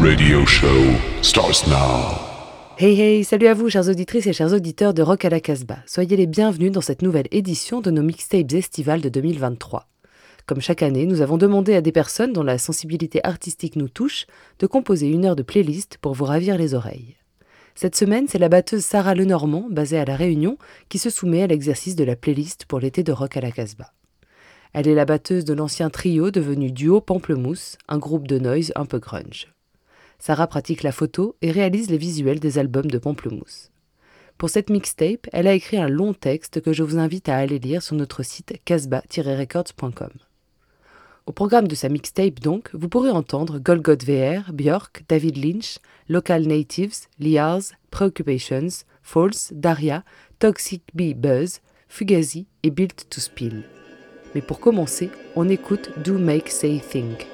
radio show starts now. Hey hey, salut à vous chères auditrices et chers auditeurs de Rock à la Casbah. Soyez les bienvenus dans cette nouvelle édition de nos mixtapes estivales de 2023. Comme chaque année, nous avons demandé à des personnes dont la sensibilité artistique nous touche de composer une heure de playlist pour vous ravir les oreilles. Cette semaine, c'est la batteuse Sarah Lenormand, basée à La Réunion, qui se soumet à l'exercice de la playlist pour l'été de Rock à la Casbah. Elle est la batteuse de l'ancien trio devenu Duo Pamplemousse, un groupe de noise un peu grunge. Sarah pratique la photo et réalise les visuels des albums de Pamplemousse. Pour cette mixtape, elle a écrit un long texte que je vous invite à aller lire sur notre site casbah-records.com. Au programme de sa mixtape donc, vous pourrez entendre Golgot VR, Björk, David Lynch, Local Natives, Liars, Preoccupations, False, Daria, Toxic Bee Buzz, Fugazi et Built to Spill. Mais pour commencer, on écoute Do Make Say Think.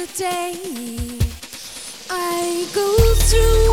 the day I go through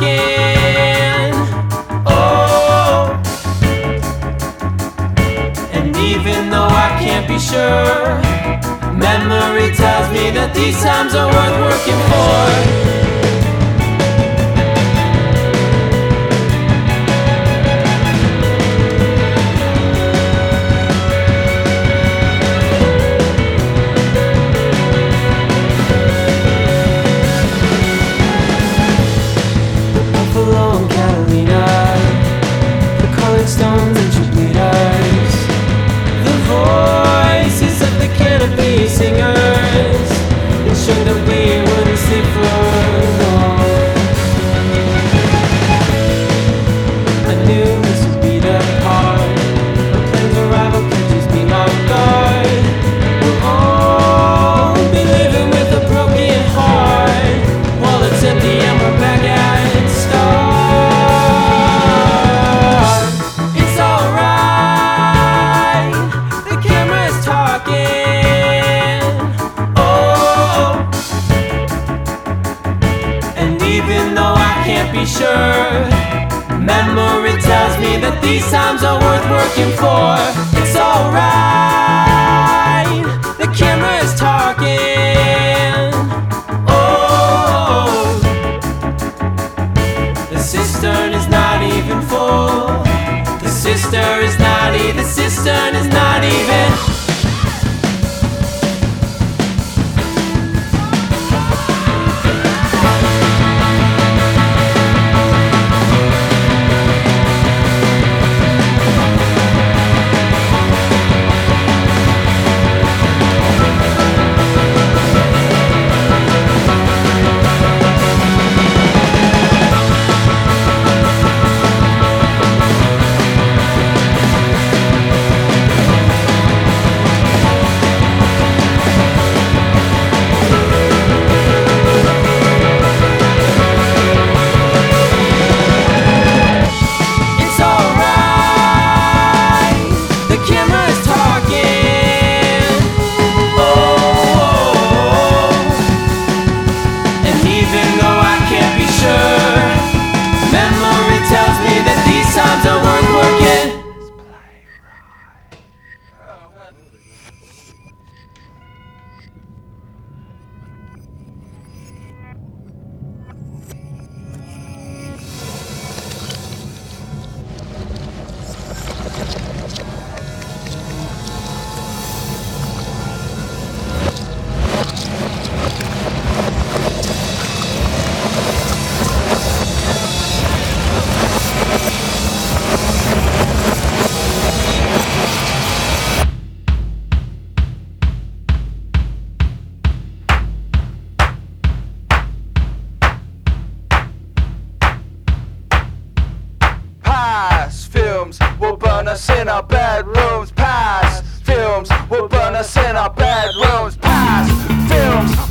again. Oh, and even though I can't be sure, memory tells me that these times are worth working for. looking for.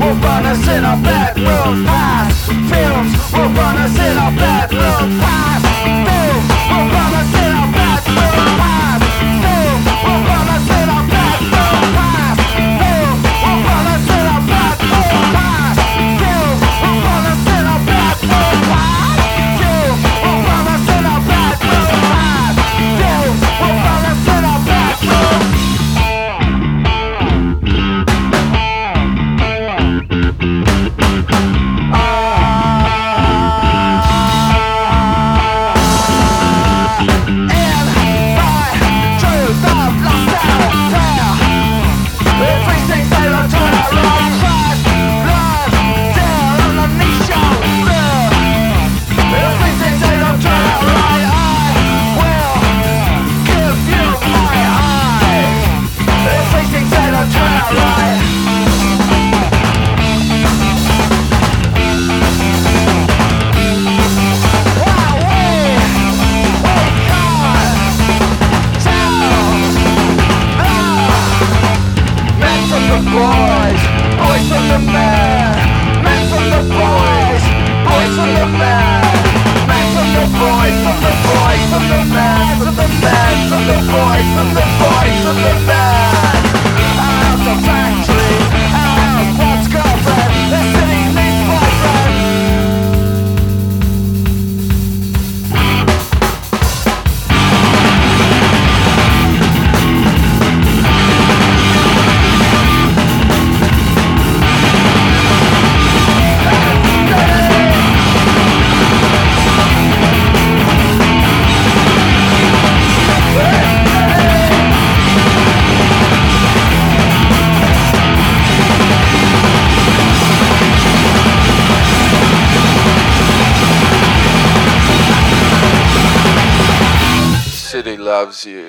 will run us in our bathroom past. Films will run us in our bathroom past. Films will run us loves you.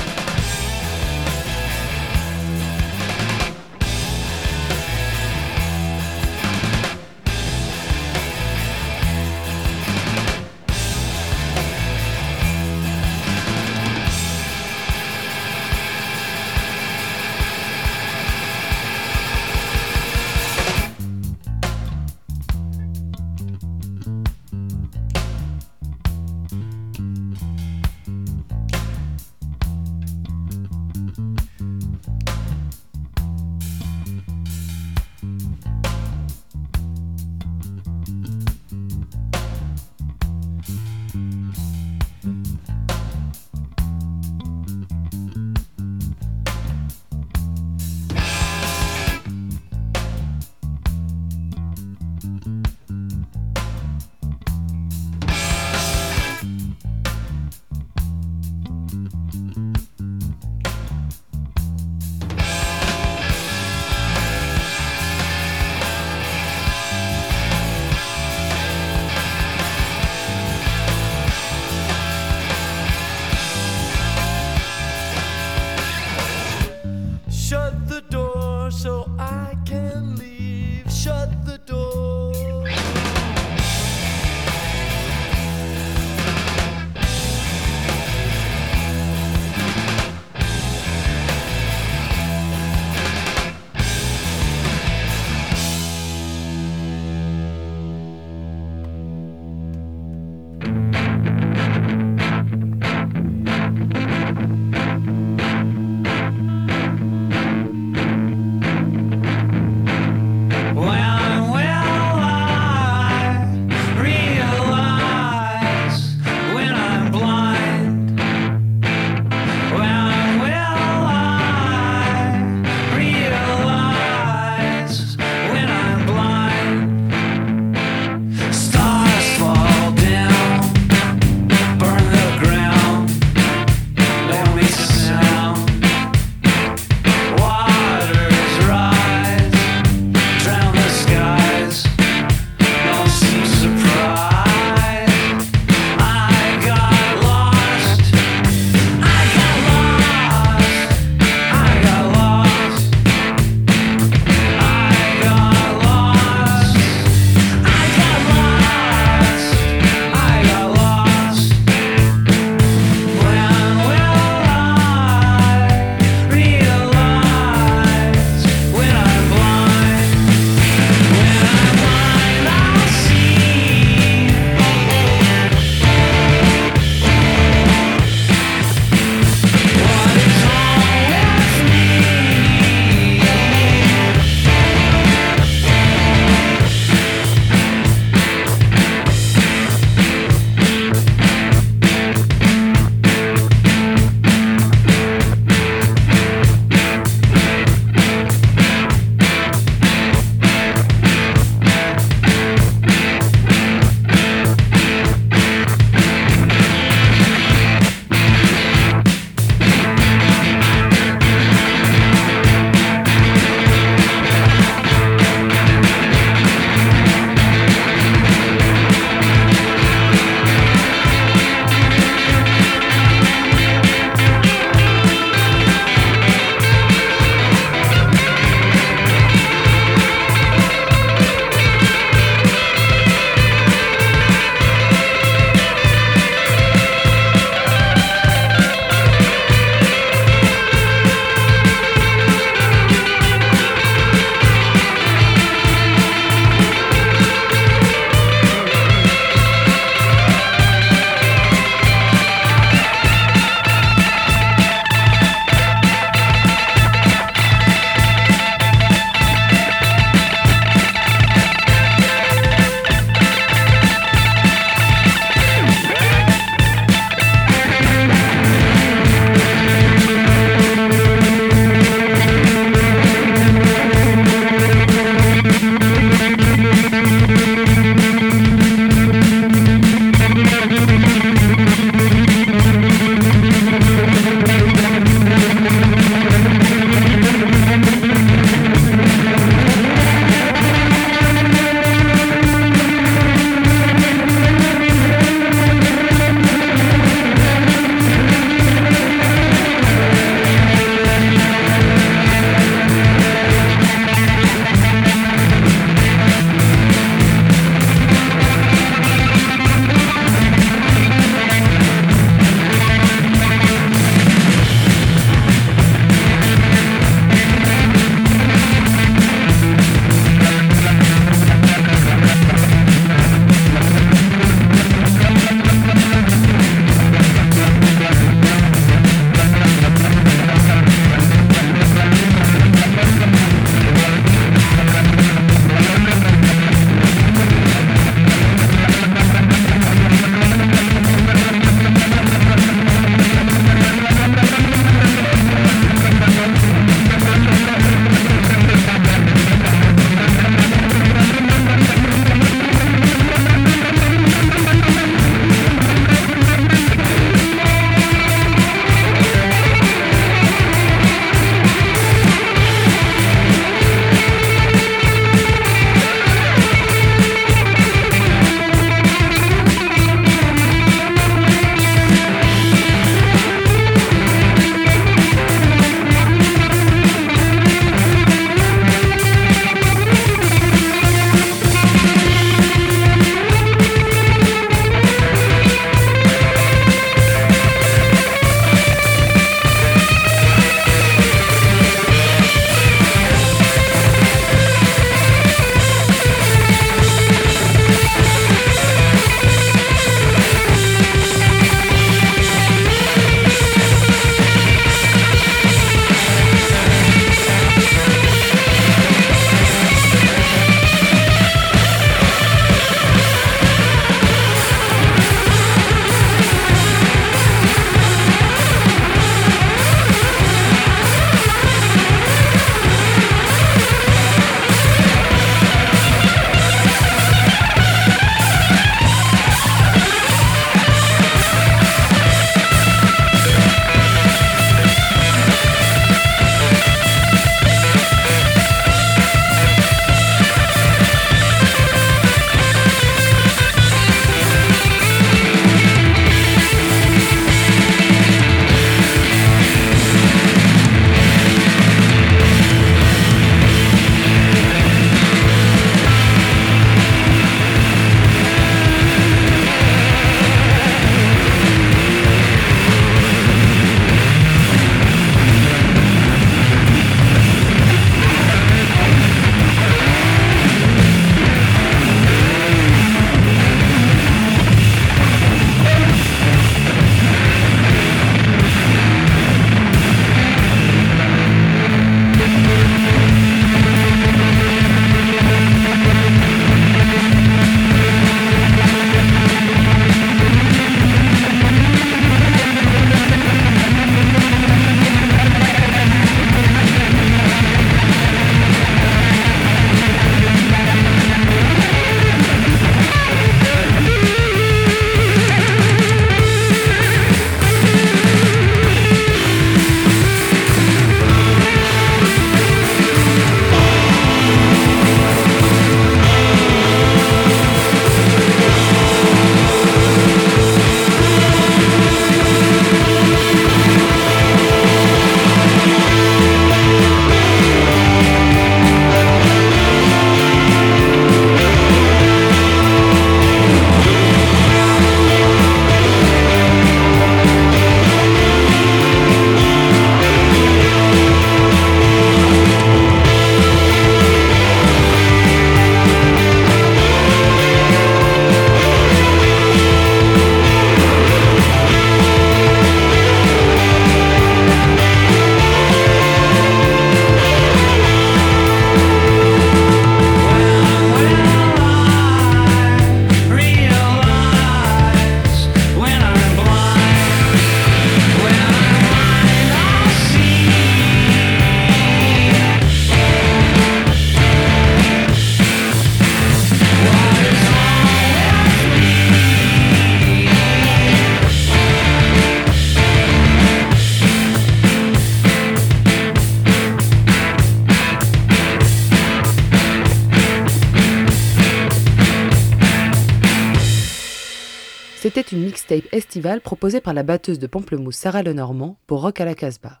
Proposée par la batteuse de Pamplemousse Sarah Lenormand pour Rock à la Casbah.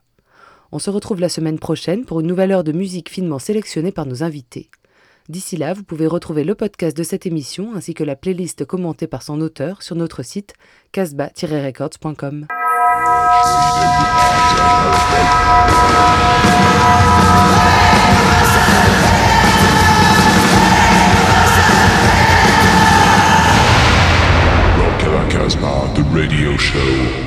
On se retrouve la semaine prochaine pour une nouvelle heure de musique finement sélectionnée par nos invités. D'ici là, vous pouvez retrouver le podcast de cette émission ainsi que la playlist commentée par son auteur sur notre site casbah-records.com. Radio Show.